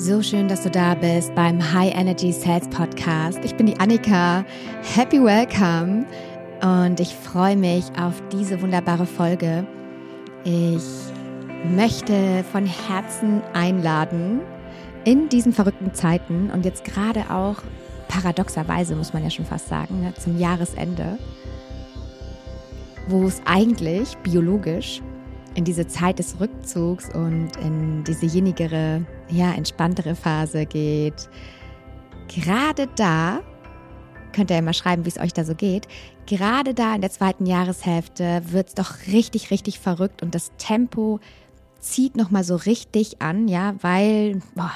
So schön, dass du da bist beim High Energy Sales Podcast. Ich bin die Annika. Happy Welcome. Und ich freue mich auf diese wunderbare Folge. Ich möchte von Herzen einladen in diesen verrückten Zeiten und jetzt gerade auch paradoxerweise, muss man ja schon fast sagen, ne, zum Jahresende, wo es eigentlich biologisch in diese Zeit des Rückzugs und in diese jenigere, ja, entspanntere Phase geht. Gerade da, könnt ihr ja mal schreiben, wie es euch da so geht, gerade da in der zweiten Jahreshälfte wird es doch richtig, richtig verrückt und das Tempo zieht nochmal so richtig an, ja, weil, boah,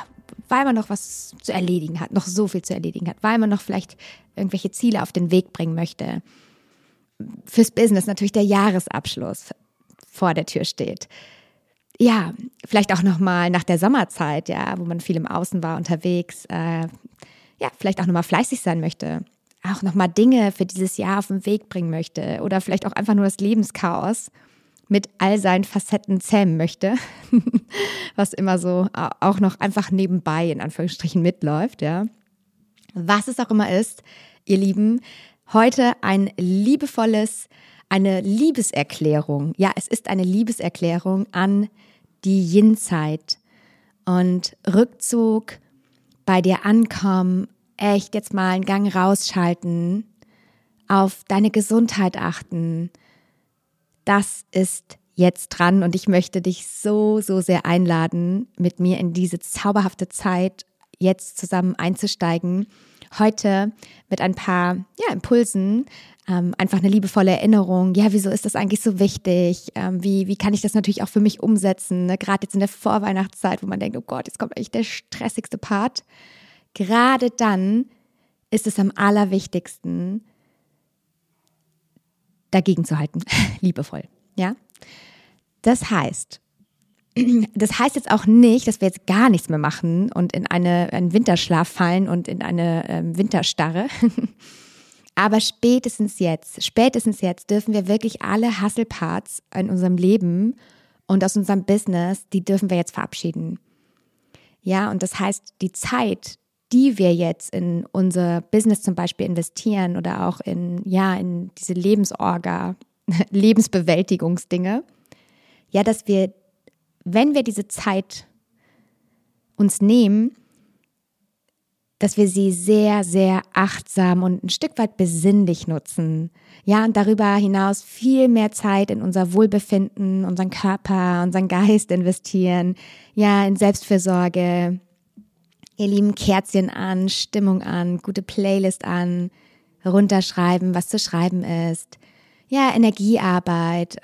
weil man noch was zu erledigen hat, noch so viel zu erledigen hat, weil man noch vielleicht irgendwelche Ziele auf den Weg bringen möchte. Fürs Business natürlich der Jahresabschluss vor der Tür steht. Ja, vielleicht auch nochmal nach der Sommerzeit, ja, wo man viel im Außen war, unterwegs, äh, ja, vielleicht auch nochmal fleißig sein möchte, auch nochmal Dinge für dieses Jahr auf den Weg bringen möchte oder vielleicht auch einfach nur das Lebenschaos mit all seinen Facetten zähmen möchte, was immer so auch noch einfach nebenbei in Anführungsstrichen mitläuft, ja. Was es auch immer ist, ihr Lieben, heute ein liebevolles eine Liebeserklärung. Ja, es ist eine Liebeserklärung an die Yin-Zeit und Rückzug, bei dir ankommen, echt jetzt mal einen Gang rausschalten, auf deine Gesundheit achten. Das ist jetzt dran und ich möchte dich so, so sehr einladen, mit mir in diese zauberhafte Zeit jetzt zusammen einzusteigen. Heute mit ein paar ja, Impulsen, ähm, einfach eine liebevolle Erinnerung. Ja, wieso ist das eigentlich so wichtig? Ähm, wie, wie kann ich das natürlich auch für mich umsetzen? Ne? Gerade jetzt in der Vorweihnachtszeit, wo man denkt, oh Gott, jetzt kommt eigentlich der stressigste Part. Gerade dann ist es am allerwichtigsten, dagegen zu halten, liebevoll. Ja, das heißt, das heißt jetzt auch nicht, dass wir jetzt gar nichts mehr machen und in eine, einen Winterschlaf fallen und in eine äh, Winterstarre. Aber spätestens jetzt, spätestens jetzt dürfen wir wirklich alle Hustle-Parts in unserem Leben und aus unserem Business, die dürfen wir jetzt verabschieden. Ja, und das heißt, die Zeit, die wir jetzt in unser Business zum Beispiel investieren oder auch in, ja, in diese Lebensorga, Lebensbewältigungsdinge, ja, dass wir, wenn wir diese Zeit uns nehmen, dass wir sie sehr, sehr achtsam und ein Stück weit besinnlich nutzen. Ja, und darüber hinaus viel mehr Zeit in unser Wohlbefinden, unseren Körper, unseren Geist investieren. Ja, in Selbstfürsorge. Ihr lieben Kerzchen an, Stimmung an, gute Playlist an, runterschreiben, was zu schreiben ist. Ja, Energiearbeit,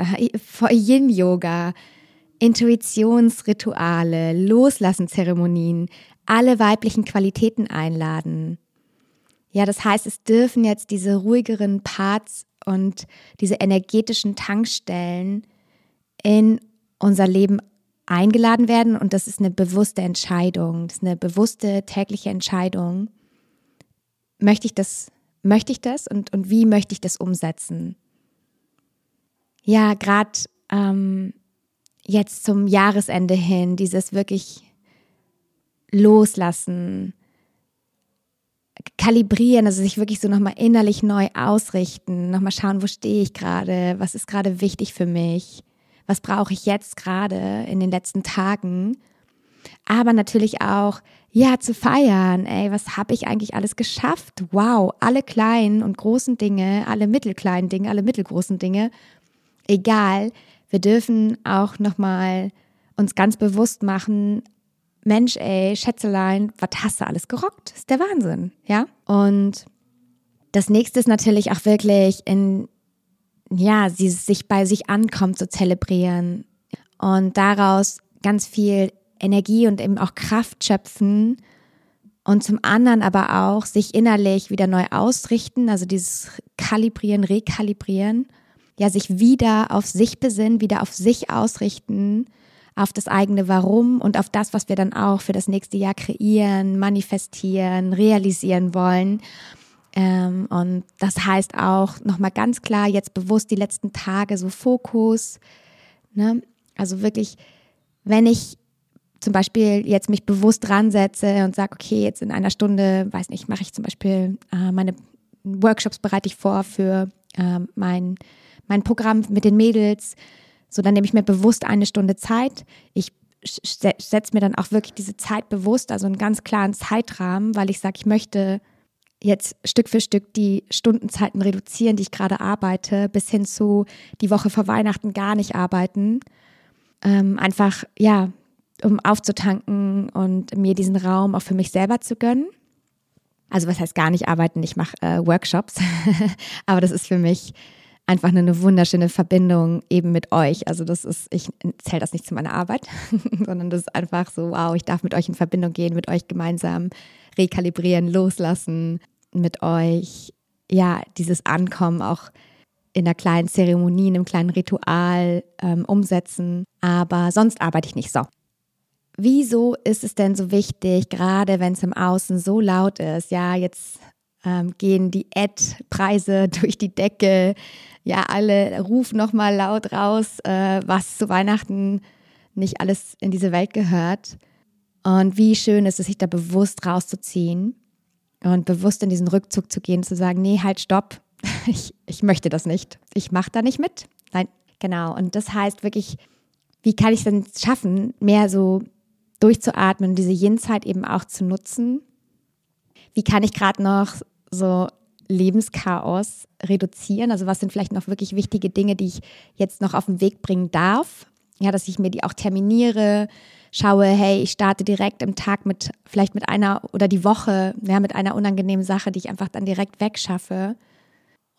Yin-Yoga, Intuitionsrituale, Loslassen-Zeremonien, alle weiblichen Qualitäten einladen. Ja, das heißt, es dürfen jetzt diese ruhigeren Parts und diese energetischen Tankstellen in unser Leben eingeladen werden und das ist eine bewusste Entscheidung, das ist eine bewusste tägliche Entscheidung. Möchte ich das, möchte ich das und, und wie möchte ich das umsetzen? Ja, gerade ähm, jetzt zum Jahresende hin, dieses wirklich loslassen, kalibrieren, also sich wirklich so nochmal innerlich neu ausrichten, nochmal schauen, wo stehe ich gerade, was ist gerade wichtig für mich, was brauche ich jetzt gerade in den letzten Tagen. Aber natürlich auch, ja, zu feiern, ey, was habe ich eigentlich alles geschafft? Wow, alle kleinen und großen Dinge, alle mittelkleinen Dinge, alle mittelgroßen Dinge, egal, wir dürfen auch nochmal uns ganz bewusst machen, Mensch, ey, Schätzelein, was hast du alles gerockt? Das ist der Wahnsinn, ja? Und das nächste ist natürlich auch wirklich in, ja, sie sich bei sich ankommt zu zelebrieren und daraus ganz viel Energie und eben auch Kraft schöpfen und zum anderen aber auch sich innerlich wieder neu ausrichten, also dieses Kalibrieren, Rekalibrieren, ja, sich wieder auf sich besinnen, wieder auf sich ausrichten auf das eigene Warum und auf das, was wir dann auch für das nächste Jahr kreieren, manifestieren, realisieren wollen. Ähm, und das heißt auch nochmal ganz klar, jetzt bewusst die letzten Tage so Fokus. Ne? Also wirklich, wenn ich zum Beispiel jetzt mich bewusst ransetze und sage, okay, jetzt in einer Stunde, weiß nicht, mache ich zum Beispiel äh, meine Workshops bereite ich vor für äh, mein, mein Programm mit den Mädels. So, dann nehme ich mir bewusst eine Stunde Zeit. Ich setze mir dann auch wirklich diese Zeit bewusst, also einen ganz klaren Zeitrahmen, weil ich sage, ich möchte jetzt Stück für Stück die Stundenzeiten reduzieren, die ich gerade arbeite, bis hin zu die Woche vor Weihnachten gar nicht arbeiten. Ähm, einfach, ja, um aufzutanken und mir diesen Raum auch für mich selber zu gönnen. Also was heißt gar nicht arbeiten, ich mache äh, Workshops, aber das ist für mich einfach eine wunderschöne Verbindung eben mit euch. Also das ist, ich zähle das nicht zu meiner Arbeit, sondern das ist einfach so, wow, ich darf mit euch in Verbindung gehen, mit euch gemeinsam rekalibrieren, loslassen, mit euch, ja, dieses Ankommen auch in einer kleinen Zeremonie, in einem kleinen Ritual ähm, umsetzen. Aber sonst arbeite ich nicht so. Wieso ist es denn so wichtig, gerade wenn es im Außen so laut ist? Ja, jetzt ähm, gehen die Ad-Preise durch die Decke. Ja, alle rufen nochmal laut raus, äh, was zu Weihnachten nicht alles in diese Welt gehört. Und wie schön ist es, sich da bewusst rauszuziehen und bewusst in diesen Rückzug zu gehen, zu sagen, nee, halt, stopp, ich, ich möchte das nicht. Ich mache da nicht mit. Nein, genau. Und das heißt wirklich, wie kann ich es denn schaffen, mehr so durchzuatmen, diese Yin-Zeit eben auch zu nutzen. Wie kann ich gerade noch so Lebenschaos reduzieren? Also was sind vielleicht noch wirklich wichtige Dinge, die ich jetzt noch auf den Weg bringen darf? Ja, dass ich mir die auch terminiere, schaue, hey, ich starte direkt im Tag mit, vielleicht mit einer oder die Woche, ja, mit einer unangenehmen Sache, die ich einfach dann direkt wegschaffe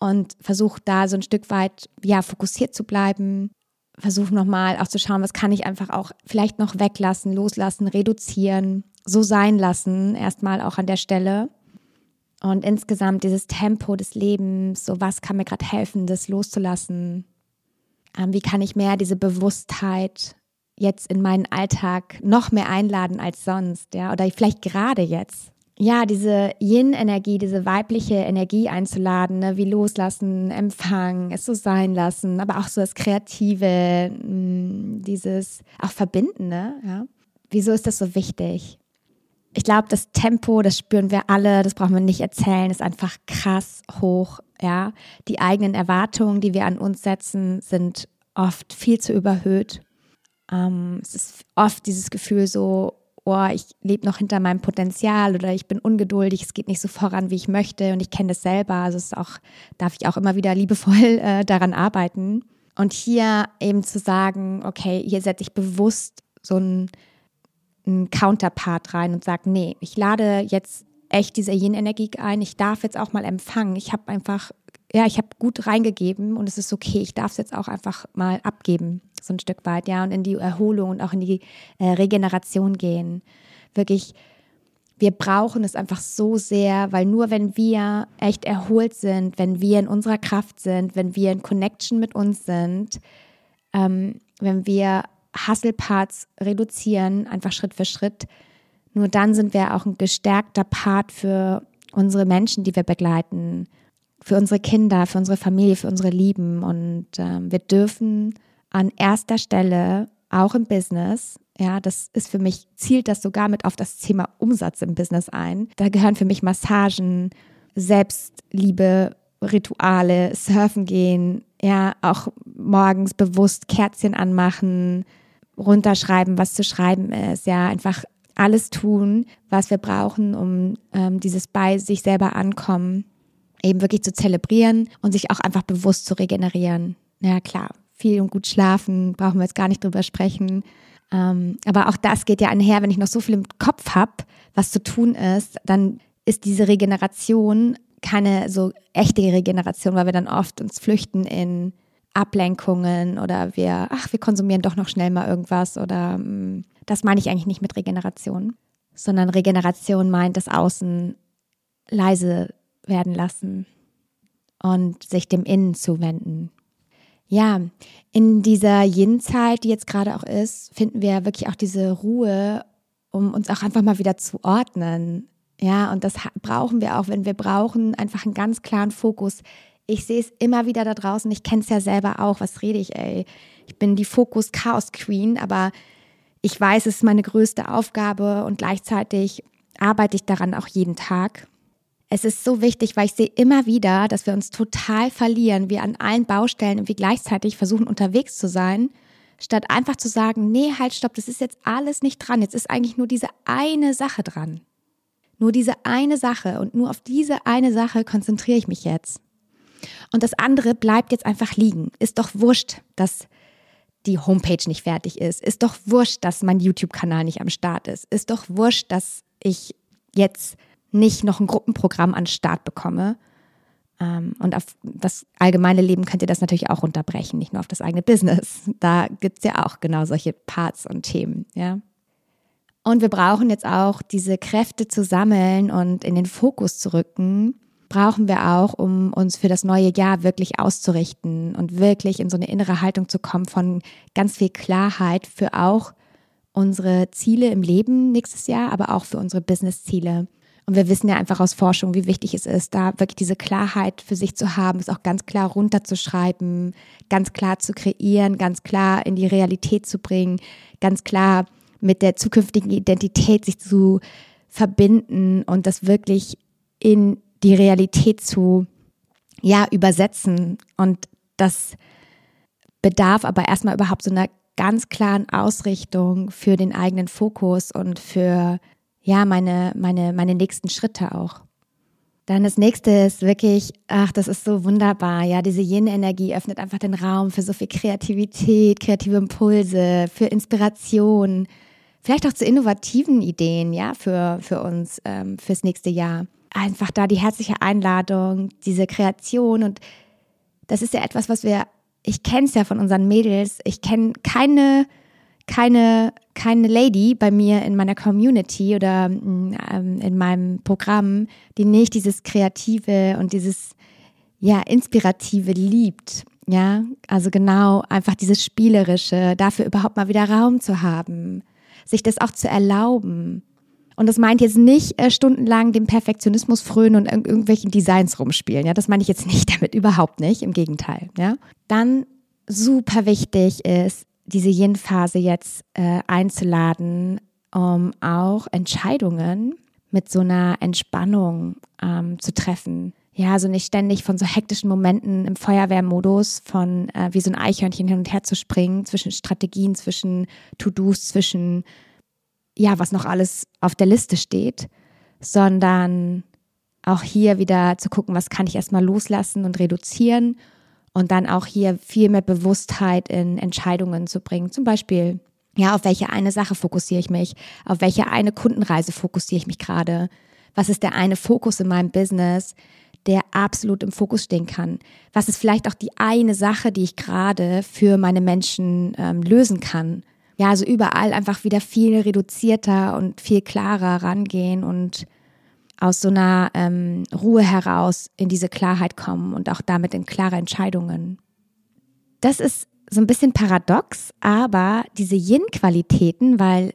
und versuche da so ein Stück weit, ja, fokussiert zu bleiben, versuche nochmal auch zu schauen, was kann ich einfach auch vielleicht noch weglassen, loslassen, reduzieren, so sein lassen, erstmal auch an der Stelle. Und insgesamt dieses Tempo des Lebens, so was kann mir gerade helfen, das loszulassen? Ähm, wie kann ich mehr diese Bewusstheit jetzt in meinen Alltag noch mehr einladen als sonst, ja? Oder vielleicht gerade jetzt ja, diese Yin-Energie, diese weibliche Energie einzuladen, ne, wie loslassen, empfangen, es so sein lassen, aber auch so das Kreative, mm, dieses auch Verbindende, ja. Wieso ist das so wichtig? Ich glaube, das Tempo, das spüren wir alle, das brauchen wir nicht erzählen, ist einfach krass hoch, ja. Die eigenen Erwartungen, die wir an uns setzen, sind oft viel zu überhöht. Ähm, es ist oft dieses Gefühl so, oh, ich lebe noch hinter meinem Potenzial oder ich bin ungeduldig, es geht nicht so voran, wie ich möchte und ich kenne das selber. Also es auch, darf ich auch immer wieder liebevoll äh, daran arbeiten. Und hier eben zu sagen, okay, hier setze ich bewusst so einen, einen Counterpart rein und sage, nee, ich lade jetzt echt diese Yin-Energie ein, ich darf jetzt auch mal empfangen. Ich habe einfach, ja, ich habe gut reingegeben und es ist okay, ich darf es jetzt auch einfach mal abgeben so ein Stück weit, ja, und in die Erholung und auch in die äh, Regeneration gehen. Wirklich, wir brauchen es einfach so sehr, weil nur wenn wir echt erholt sind, wenn wir in unserer Kraft sind, wenn wir in Connection mit uns sind, ähm, wenn wir Hustle-Parts reduzieren, einfach Schritt für Schritt, nur dann sind wir auch ein gestärkter Part für unsere Menschen, die wir begleiten, für unsere Kinder, für unsere Familie, für unsere Lieben. Und ähm, wir dürfen an erster Stelle, auch im Business. Ja, das ist für mich, zielt das sogar mit auf das Thema Umsatz im Business ein. Da gehören für mich Massagen, Selbstliebe, Rituale, Surfen gehen, ja, auch morgens bewusst Kerzchen anmachen, runterschreiben, was zu schreiben ist, ja, einfach alles tun, was wir brauchen, um ähm, dieses bei sich selber ankommen eben wirklich zu zelebrieren und sich auch einfach bewusst zu regenerieren. Ja, klar, viel und gut schlafen, brauchen wir jetzt gar nicht drüber sprechen. Ähm, aber auch das geht ja einher, wenn ich noch so viel im Kopf habe, was zu tun ist, dann ist diese Regeneration keine so echte Regeneration, weil wir dann oft uns flüchten in Ablenkungen oder wir, ach, wir konsumieren doch noch schnell mal irgendwas oder mm, das meine ich eigentlich nicht mit Regeneration, sondern Regeneration meint das Außen leise werden lassen und sich dem Innen zuwenden. Ja, in dieser Yin-Zeit, die jetzt gerade auch ist, finden wir wirklich auch diese Ruhe, um uns auch einfach mal wieder zu ordnen. Ja, und das brauchen wir auch, wenn wir brauchen einfach einen ganz klaren Fokus. Ich sehe es immer wieder da draußen, ich kenne es ja selber auch, was rede ich, ey. Ich bin die Fokus-Chaos-Queen, aber Ich weiß, es ist meine größte Aufgabe und gleichzeitig arbeite ich daran auch jeden Tag. Es ist so wichtig, weil ich sehe immer wieder, dass wir uns total verlieren, wir an allen Baustellen irgendwie gleichzeitig versuchen unterwegs zu sein, statt einfach zu sagen, nee, halt, stopp, das ist jetzt alles nicht dran, jetzt ist eigentlich nur diese eine Sache dran. Nur diese eine Sache und nur auf diese eine Sache konzentriere ich mich jetzt. Und das andere bleibt jetzt einfach liegen. Ist doch wurscht, dass die Homepage nicht fertig ist. Ist doch wurscht, dass mein YouTube-Kanal nicht am Start ist. Ist doch wurscht, dass ich jetzt nicht noch ein Gruppenprogramm an Start bekomme. Ähm, und auf das allgemeine Leben könnt ihr das natürlich auch runterbrechen, nicht nur auf das eigene Business. Da gibt es ja auch genau solche Parts und Themen, ja. Und wir brauchen jetzt auch diese Kräfte zu sammeln und in den Fokus zu rücken, brauchen wir auch, um uns für das neue Jahr wirklich auszurichten und wirklich in so eine innere Haltung zu kommen von ganz viel Klarheit für auch unsere Ziele im Leben nächstes Jahr, aber auch für unsere Business-Ziele. Und wir wissen ja einfach aus Forschung, wie wichtig es ist, da wirklich diese Klarheit für sich zu haben, es auch ganz klar runterzuschreiben, ganz klar zu kreieren, ganz klar in die Realität zu bringen, ganz klar mit der zukünftigen Identität sich zu verbinden und das wirklich in die Realität zu ja übersetzen und das bedarf aber erstmal überhaupt so einer ganz klaren Ausrichtung für den eigenen Fokus und für ja meine meine meine nächsten Schritte auch. Dann das nächste ist wirklich, ach, das ist so wunderbar. Ja, diese Yin-Energie öffnet einfach den Raum für so viel Kreativität, kreative Impulse, für Inspiration, vielleicht auch zu innovativen Ideen, ja, für, für uns, ähm, fürs nächste Jahr. Einfach da die herzliche Einladung, diese Kreation und das ist ja etwas, was wir, ich kenne es ja von unseren Mädels, ich kenne keine, keine, keine Lady bei mir in meiner Community oder ähm, in meinem Programm, die nicht dieses Kreative und dieses, ja, Inspirative liebt. Ja, also genau einfach dieses Spielerische, dafür überhaupt mal wieder Raum zu haben sich das auch zu erlauben. Und das meint jetzt nicht äh, stundenlang dem Perfektionismus frönen und in irgendwelchen Designs rumspielen. Ja, das meine ich jetzt nicht damit, überhaupt nicht. Im Gegenteil. Ja, dann super wichtig ist, diese Yin-Phase jetzt äh, einzuladen, um auch Entscheidungen mit so einer Entspannung ähm, zu treffen ja, also nicht ständig von so hektischen Momenten im Feuerwehrmodus, von äh, wie so ein Eichhörnchen hin und her zu springen, zwischen Strategien, zwischen To-Dos, zwischen, ja, was noch alles auf der Liste steht, sondern auch hier wieder zu gucken, was kann ich erstmal loslassen und reduzieren und dann auch hier viel mehr Bewusstheit in Entscheidungen zu bringen. Zum Beispiel, ja, auf welche eine Sache fokussiere ich mich, auf welche eine Kundenreise fokussiere ich mich gerade, was ist der eine Fokus in meinem Business, der absolut im Fokus stehen kann? Was ist vielleicht auch die eine Sache, die ich gerade für meine Menschen ähm, lösen kann? Ja, also überall einfach wieder viel reduzierter und viel klarer rangehen und aus so einer ähm, Ruhe heraus in diese Klarheit kommen und auch damit in klare Entscheidungen. Das ist so ein bisschen paradox, aber diese Yin-Qualitäten, weil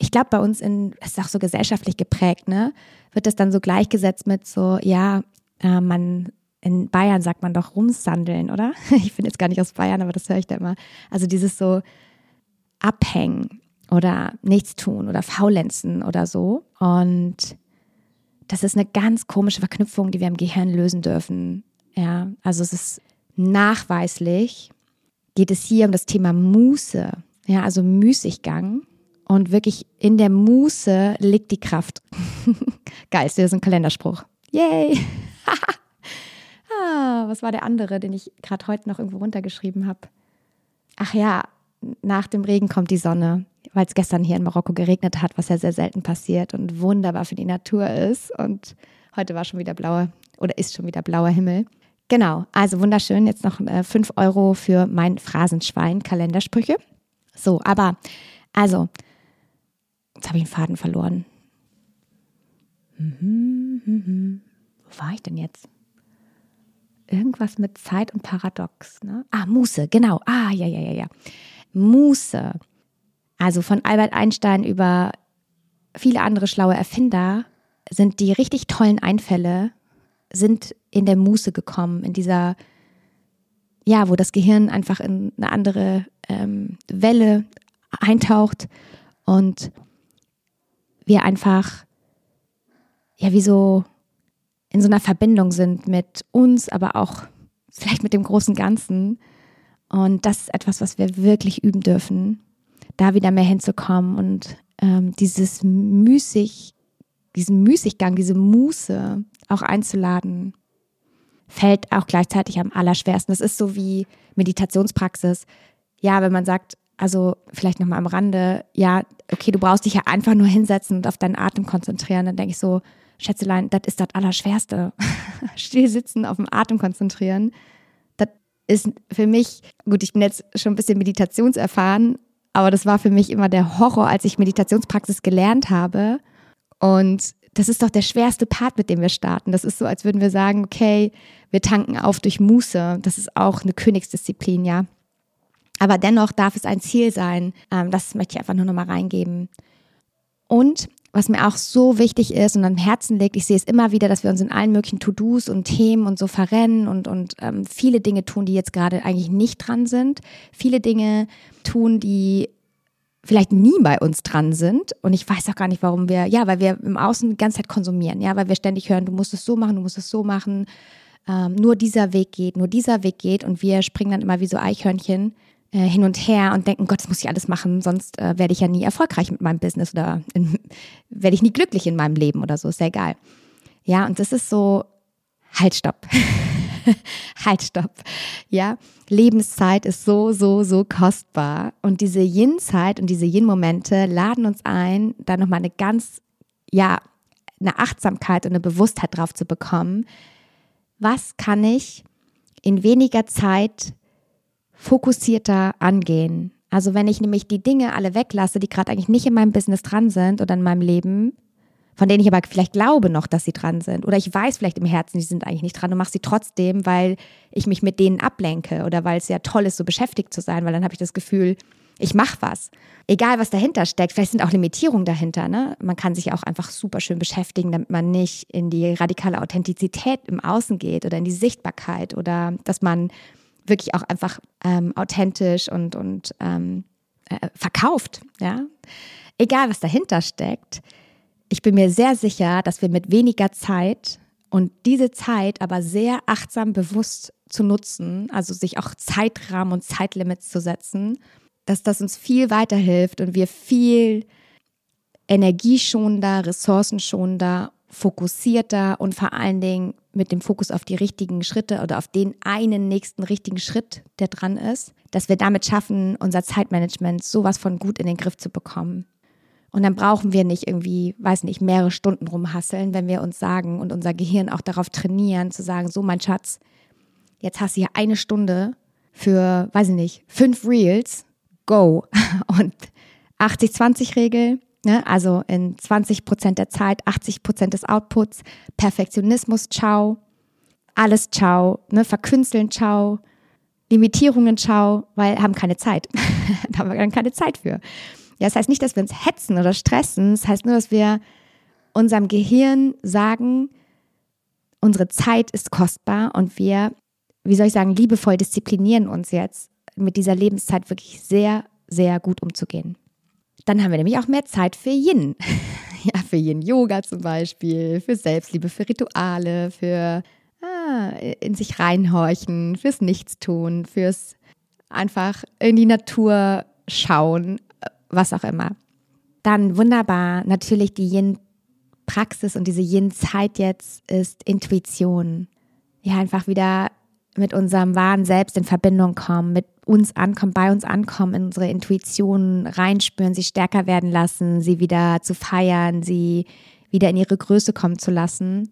ich glaube, bei uns in, es ist auch so gesellschaftlich geprägt, ne, wird das dann so gleichgesetzt mit so, ja, äh, man in Bayern sagt man doch rumsandeln, oder? Ich bin jetzt gar nicht aus Bayern, aber das höre ich da immer. Also dieses so abhängen oder nichts tun oder faulenzen oder so. Und das ist eine ganz komische Verknüpfung, die wir im Gehirn lösen dürfen. Ja, also es ist nachweislich, geht es hier um das Thema Muße, ja, also Müßiggang. Und wirklich in der Muße liegt die Kraft. Geil, ist ein Kalenderspruch. Yay! ah, was war der andere, den ich gerade heute noch irgendwo runtergeschrieben habe? Ach ja, nach dem Regen kommt die Sonne, weil es gestern hier in Marokko geregnet hat, was ja sehr selten passiert und wunderbar für die Natur ist. Und heute war schon wieder blauer oder ist schon wieder blauer Himmel. Genau, also wunderschön. Jetzt noch äh, 5 Euro für mein Phrasenschwein, Kalendersprüche. So, aber also, jetzt habe ich den Faden verloren. Mhm, mhm. Wo war ich denn jetzt? Irgendwas mit Zeit und Paradox. Ne? Ah, Muße, genau. Ah, ja, ja, ja, ja. Muße. Also von Albert Einstein über viele andere schlaue Erfinder sind die richtig tollen Einfälle, sind in der Muße gekommen, in dieser, ja, wo das Gehirn einfach in eine andere ähm, Welle eintaucht und wir einfach, ja, wie so in so einer Verbindung sind mit uns, aber auch vielleicht mit dem großen Ganzen. Und das ist etwas, was wir wirklich üben dürfen, da wieder mehr hinzukommen und ähm, dieses müßig, diesen Müßiggang, diese Muße auch einzuladen, fällt auch gleichzeitig am allerschwersten. Das ist so wie Meditationspraxis. Ja, wenn man sagt, also vielleicht nochmal am Rande, ja, okay, du brauchst dich ja einfach nur hinsetzen und auf deinen Atem konzentrieren, dann denke ich so, Schätzelein, das ist das Allerschwerste. Still sitzen, auf den Atem konzentrieren. Ist für mich, gut, ich bin jetzt schon ein bisschen meditationserfahren, aber das war für mich immer der Horror, als ich Meditationspraxis gelernt habe. Und das ist doch der schwerste Part, mit dem wir starten. Das ist so, als würden wir sagen, okay, wir tanken auf durch Muße. Das ist auch eine Königsdisziplin, ja. Aber dennoch darf es ein Ziel sein. Ähm, das möchte ich einfach nur nochmal reingeben. Und was mir auch so wichtig ist und am Herzen liegt, ich sehe es immer wieder, dass wir uns in allen möglichen To-Dos und Themen und so verrennen und, und ähm, viele Dinge tun, die jetzt gerade eigentlich nicht dran sind. Viele Dinge tun, die vielleicht nie bei uns dran sind. Und ich weiß auch gar nicht, warum wir, ja, weil wir im Außen die ganze Zeit konsumieren, ja, weil wir ständig hören, du musst es so machen, du musst es so machen. Ähm, nur dieser Weg geht, nur dieser Weg geht. Und wir springen dann immer wie so Eichhörnchen äh, hin und her und denken, Gott, das muss ich alles machen, sonst äh, werde ich ja nie erfolgreich mit meinem Business oder werde ich nie glücklich in meinem Leben oder so, ist ja egal. Ja, und das ist so, halt, stopp. halt, stopp. Ja, Lebenszeit ist so, so, so kostbar. Und diese Yin-Zeit und diese Yin-Momente laden uns ein, da nochmal eine ganz, ja, eine Achtsamkeit und eine Bewusstheit drauf zu bekommen. Was kann ich in weniger Zeit fokussierter angehen. Also wenn ich nämlich die Dinge alle weglasse, die gerade eigentlich nicht in meinem Business dran sind oder in meinem Leben, von denen ich aber vielleicht glaube noch, dass sie dran sind. Oder ich weiß vielleicht im Herzen, die sind eigentlich nicht dran und mache sie trotzdem, weil ich mich mit denen ablenke oder weil es ja toll ist, so beschäftigt zu sein, weil dann habe ich das Gefühl, ich mache was. Egal, was dahinter steckt. Vielleicht sind auch Limitierungen dahinter. Ne? Man kann sich auch einfach super schön beschäftigen, damit man nicht in die radikale Authentizität im Außen geht oder in die Sichtbarkeit oder dass man wirklich auch einfach ähm, authentisch und, und ähm, äh, verkauft. Ja? Egal, was dahinter steckt. Ich bin mir sehr sicher, dass wir mit weniger Zeit und diese Zeit aber sehr achtsam bewusst zu nutzen, also sich auch Zeitrahmen und Zeitlimits zu setzen, dass das uns viel weiterhilft und wir viel energieschonender, ressourcenschonender fokussierter und vor allen Dingen mit dem Fokus auf die richtigen Schritte oder auf den einen nächsten richtigen Schritt, der dran ist, dass wir damit schaffen, unser Zeitmanagement sowas von gut in den Griff zu bekommen. Und dann brauchen wir nicht irgendwie, weiß nicht, mehrere Stunden rumhasseln, wenn wir uns sagen und unser Gehirn auch darauf trainieren, zu sagen, so mein Schatz, jetzt hast du hier eine Stunde für, weiß ich nicht, fünf Reels, go. Und 80-20-Regel, Ne? Also in 20 Prozent der Zeit, 80 Prozent des Outputs, Perfektionismus, ciao, alles ciao, ne? verkünsteln, ciao, Limitierungen, ciao, weil haben keine Zeit. da haben wir dann keine Zeit für. Ja, das heißt nicht, dass wir uns hetzen oder stressen, das heißt nur, dass wir unserem Gehirn sagen, unsere Zeit ist kostbar und wir, wie soll ich sagen, liebevoll disziplinieren uns jetzt, mit dieser Lebenszeit wirklich sehr, sehr gut umzugehen. Dann haben wir nämlich auch mehr Zeit für Yin. Ja, für Yin-Yoga zum Beispiel, für Selbstliebe, für Rituale, für ah, in sich reinhorchen, fürs Nichtstun, fürs einfach in die Natur schauen, was auch immer. Dann wunderbar, natürlich die Yin-Praxis und diese Yin-Zeit jetzt ist Intuition. Ja, einfach wieder mit unserem wahren Selbst in Verbindung kommen, mit uns ankommen, bei uns ankommen, in unsere Intuition reinspüren, sie stärker werden lassen, sie wieder zu feiern, sie wieder in ihre Größe kommen zu lassen,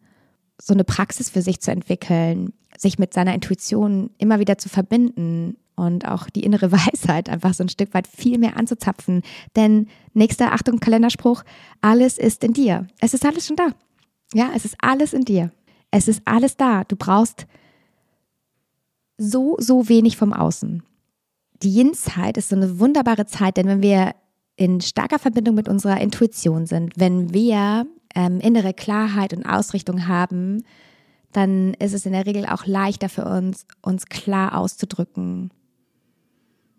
so eine Praxis für sich zu entwickeln, sich mit seiner Intuition immer wieder zu verbinden und auch die innere Weisheit einfach so ein Stück weit viel mehr anzuzapfen. Denn nächster Achtung Kalenderspruch, alles ist in dir. Es ist alles schon da. Ja, es ist alles in dir. Es ist alles da. Du brauchst so, so wenig vom Außen. Die Yin-Zeit ist so eine wunderbare Zeit, denn wenn wir in starker Verbindung mit unserer Intuition sind, wenn wir ähm, innere Klarheit und Ausrichtung haben, dann ist es in der Regel auch leichter für uns, uns klar auszudrücken.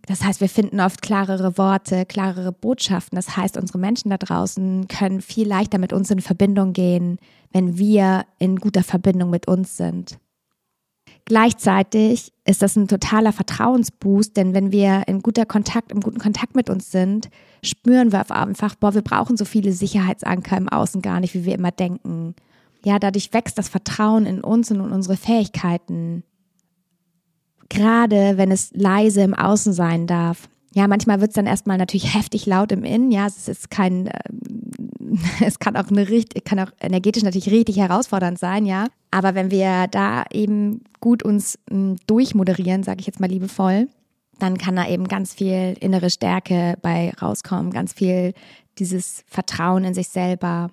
Das heißt, wir finden oft klarere Worte, klarere Botschaften. Das heißt, unsere Menschen da draußen können viel leichter mit uns in Verbindung gehen, wenn wir in guter Verbindung mit uns sind. Gleichzeitig ist das ein totaler Vertrauensboost, denn wenn wir in guter Kontakt, im guten Kontakt mit uns sind, spüren wir einfach, boah, wir brauchen so viele Sicherheitsanker im Außen gar nicht, wie wir immer denken. Ja, dadurch wächst das Vertrauen in uns und in unsere Fähigkeiten gerade wenn es leise im Außen sein darf. Ja, manchmal wird es dann erstmal natürlich heftig laut im Innen. Ja, es ist kein, äh, es kann auch eine richtig, kann auch energetisch natürlich richtig herausfordernd sein, ja. Aber wenn wir da eben gut uns m, durchmoderieren, sage ich jetzt mal liebevoll, dann kann da eben ganz viel innere Stärke bei rauskommen, ganz viel dieses Vertrauen in sich selber,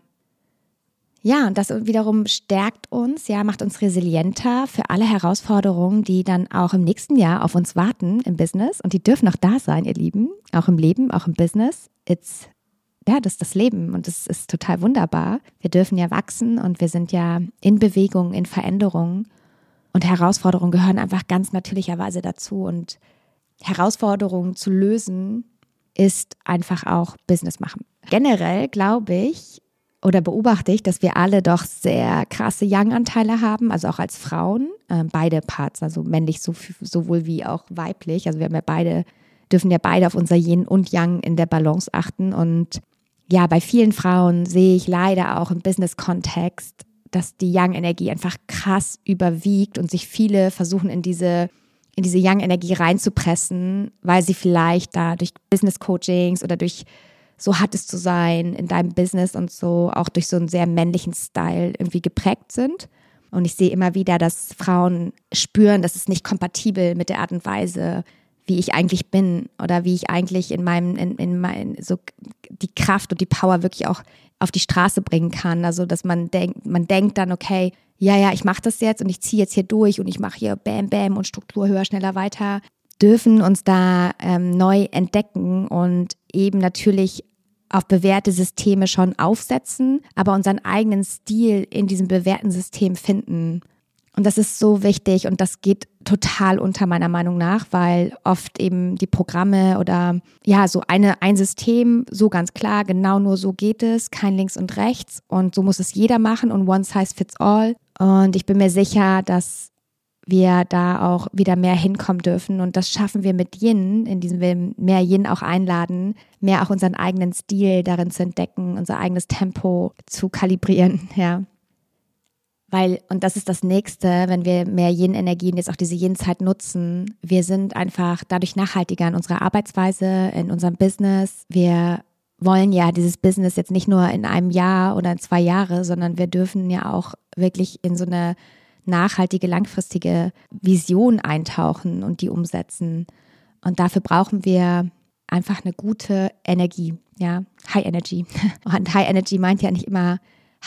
ja, und das wiederum stärkt uns, ja, macht uns resilienter für alle Herausforderungen, die dann auch im nächsten Jahr auf uns warten im Business. Und die dürfen auch da sein, ihr Lieben, auch im Leben, auch im Business. It's, ja, das ist das Leben und das ist total wunderbar. Wir dürfen ja wachsen und wir sind ja in Bewegung, in Veränderung. Und Herausforderungen gehören einfach ganz natürlicherweise dazu. Und Herausforderungen zu lösen ist einfach auch Business machen. Generell glaube ich, oder beobachte ich, dass wir alle doch sehr krasse Yang-Anteile haben, also auch als Frauen, äh, beide Parts, also männlich so, sowohl wie auch weiblich. Also wir haben ja beide, dürfen ja beide auf unser Yin und Yang in der Balance achten. Und ja, bei vielen Frauen sehe ich leider auch im Business-Kontext, dass die Yang-Energie einfach krass überwiegt und sich viele versuchen in diese in diese Yang-Energie reinzupressen, weil sie vielleicht da durch Business-Coachings oder durch so hat es zu sein in deinem Business und so auch durch so einen sehr männlichen Style irgendwie geprägt sind. Und ich sehe immer wieder, dass Frauen spüren, dass es nicht kompatibel mit der Art und Weise, wie ich eigentlich bin oder wie ich eigentlich in meinem, in, in mein, so die Kraft und die Power wirklich auch auf die Straße bringen kann. Also, dass man denkt, man denkt dann, okay, ja, ja, ich mache das jetzt und ich ziehe jetzt hier durch und ich mache hier Bam, Bam und Struktur höher, schneller, weiter, dürfen uns da ähm, neu entdecken und eben natürlich auf bewährte Systeme schon aufsetzen, aber unseren eigenen Stil in diesem bewährten System finden. Und das ist so wichtig und das geht total unter meiner Meinung nach, weil oft eben die Programme oder ja, so eine, ein System, so ganz klar, genau nur so geht es, kein links und rechts und so muss es jeder machen und one size fits all. Und ich bin mir sicher, dass wir da auch wieder mehr hinkommen dürfen. Und das schaffen wir mit Yin, in diesem wir mehr Yin auch einladen, mehr auch unseren eigenen Stil darin zu entdecken, unser eigenes Tempo zu kalibrieren, ja. Weil, und das ist das Nächste, wenn wir mehr Yin-Energien, jetzt auch diese Yin-Zeit nutzen, wir sind einfach dadurch nachhaltiger in unserer Arbeitsweise, in unserem Business. Wir wollen ja dieses Business jetzt nicht nur in einem Jahr oder in zwei Jahre, sondern wir dürfen ja auch wirklich in so eine nachhaltige, langfristige Vision eintauchen und die umsetzen. Und dafür brauchen wir einfach eine gute Energie, ja, High Energy. Und High Energy meint ja nicht immer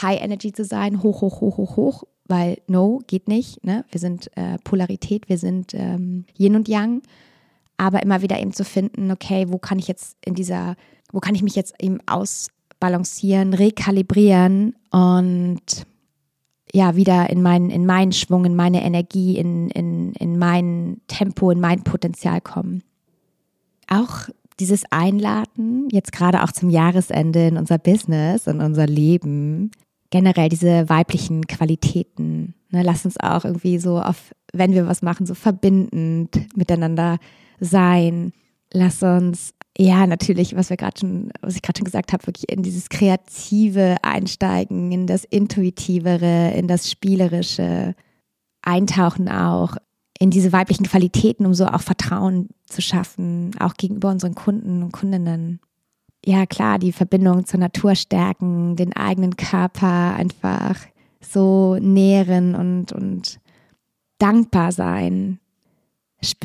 High Energy zu sein, hoch, hoch, hoch, hoch, hoch, weil no, geht nicht. Ne? Wir sind äh, Polarität, wir sind ähm, Yin und Yang. Aber immer wieder eben zu finden, okay, wo kann ich jetzt in dieser, wo kann ich mich jetzt eben ausbalancieren, rekalibrieren und ja wieder in meinen, in meinen Schwung, in meine Energie, in, in, in mein Tempo, in mein Potenzial kommen. Auch dieses Einladen, jetzt gerade auch zum Jahresende in unser Business, in unser Leben, generell diese weiblichen Qualitäten. Ne, lass uns auch irgendwie so auf, wenn wir was machen, so verbindend miteinander sein. Lass uns ja, natürlich, was wir gerade schon, was ich gerade schon gesagt habe, wirklich in dieses kreative Einsteigen, in das intuitivere, in das spielerische Eintauchen auch, in diese weiblichen Qualitäten, um so auch Vertrauen zu schaffen, auch gegenüber unseren Kunden und Kundinnen. Ja, klar, die Verbindung zur Natur stärken, den eigenen Körper einfach so nähren und, und dankbar sein,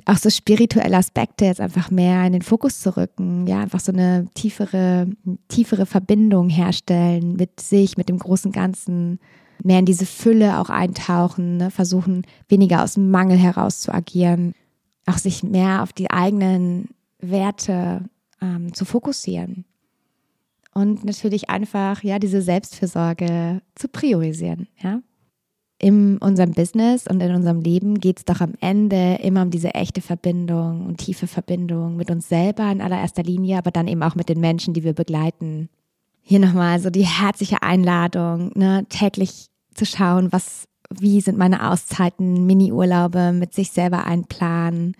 auch so spirituelle Aspekte jetzt einfach mehr in den Fokus zu rücken, ja, einfach so eine tiefere, tiefere Verbindung herstellen mit sich, mit dem großen Ganzen, mehr in diese Fülle auch eintauchen, ne? versuchen weniger aus dem Mangel heraus zu agieren, auch sich mehr auf die eigenen Werte ähm, zu fokussieren und natürlich einfach ja diese Selbstfürsorge zu priorisieren, ja. In unserem Business und in unserem Leben geht es doch am Ende immer um diese echte Verbindung und tiefe Verbindung mit uns selber in allererster Linie, aber dann eben auch mit den Menschen, die wir begleiten. Hier nochmal so die herzliche Einladung, ne, täglich zu schauen, was, wie sind meine Auszeiten, Mini-Urlaube mit sich selber einplanen.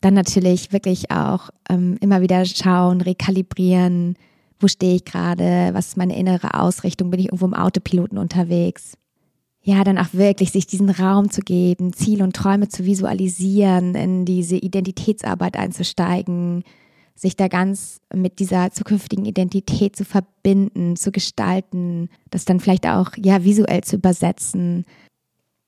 Dann natürlich wirklich auch ähm, immer wieder schauen, rekalibrieren, wo stehe ich gerade, was ist meine innere Ausrichtung, bin ich irgendwo im Autopiloten unterwegs ja, dann auch wirklich sich diesen Raum zu geben, Ziele und Träume zu visualisieren, in diese Identitätsarbeit einzusteigen, sich da ganz mit dieser zukünftigen Identität zu verbinden, zu gestalten, das dann vielleicht auch ja visuell zu übersetzen,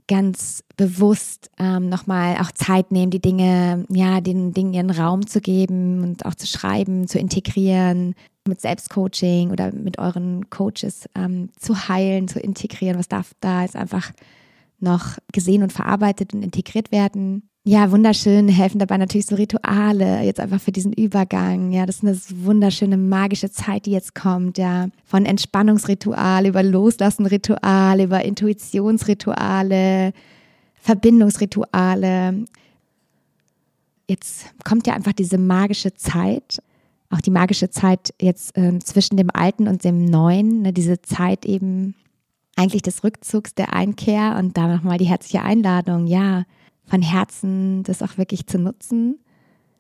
ganz bewusst ähm, nochmal auch Zeit nehmen, die Dinge, ja, den Dingen ihren Raum zu geben und auch zu schreiben, zu integrieren, mit Selbstcoaching oder mit euren Coaches ähm, zu heilen, zu integrieren. Was darf da jetzt einfach noch gesehen und verarbeitet und integriert werden? Ja, wunderschön helfen dabei natürlich so Rituale, jetzt einfach für diesen Übergang. Ja, das ist eine wunderschöne magische Zeit, die jetzt kommt, ja. Von Entspannungsritual über Loslassenritual, über Intuitionsrituale, Verbindungsrituale. Jetzt kommt ja einfach diese magische Zeit auch die magische Zeit jetzt äh, zwischen dem Alten und dem Neuen, ne, diese Zeit eben eigentlich des Rückzugs, der Einkehr und da nochmal die herzliche Einladung, ja, von Herzen das auch wirklich zu nutzen.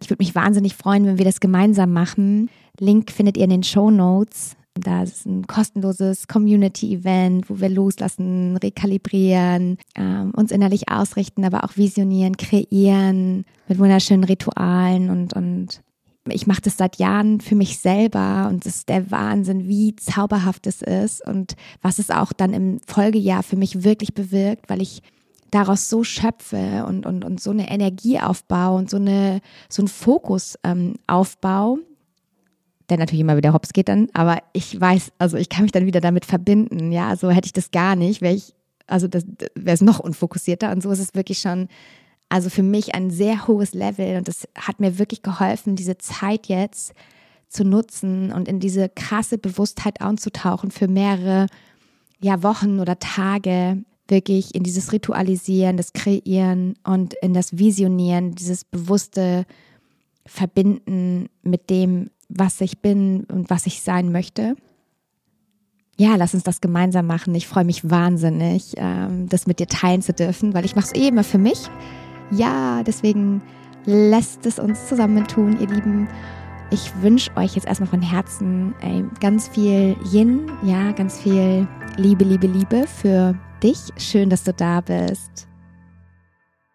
Ich würde mich wahnsinnig freuen, wenn wir das gemeinsam machen. Link findet ihr in den Show Notes. Da ist ein kostenloses Community-Event, wo wir loslassen, rekalibrieren, ähm, uns innerlich ausrichten, aber auch visionieren, kreieren mit wunderschönen Ritualen und, und ich mache das seit Jahren für mich selber und es ist der Wahnsinn, wie zauberhaft es ist und was es auch dann im Folgejahr für mich wirklich bewirkt, weil ich daraus so schöpfe und, und, und so eine Energie aufbaue und so, eine, so einen Fokus ähm, aufbaue, der natürlich immer wieder hops geht dann, aber ich weiß, also ich kann mich dann wieder damit verbinden, ja, also hätte ich das gar nicht, wäre ich, also das wäre es noch unfokussierter und so ist es wirklich schon also für mich ein sehr hohes Level und das hat mir wirklich geholfen, diese Zeit jetzt zu nutzen und in diese krasse Bewusstheit einzutauchen für mehrere ja, Wochen oder Tage wirklich in dieses Ritualisieren, das Kreieren und in das Visionieren, dieses bewusste Verbinden mit dem, was ich bin und was ich sein möchte. Ja, lass uns das gemeinsam machen. Ich freue mich wahnsinnig, ähm, das mit dir teilen zu dürfen, weil ich mache es eh immer für mich. Ja, deswegen lässt es uns zusammentun, ihr Lieben. Ich wünsche euch jetzt erstmal von Herzen ey, ganz viel Yin, ja, ganz viel Liebe, Liebe, Liebe für dich. Schön, dass du da bist.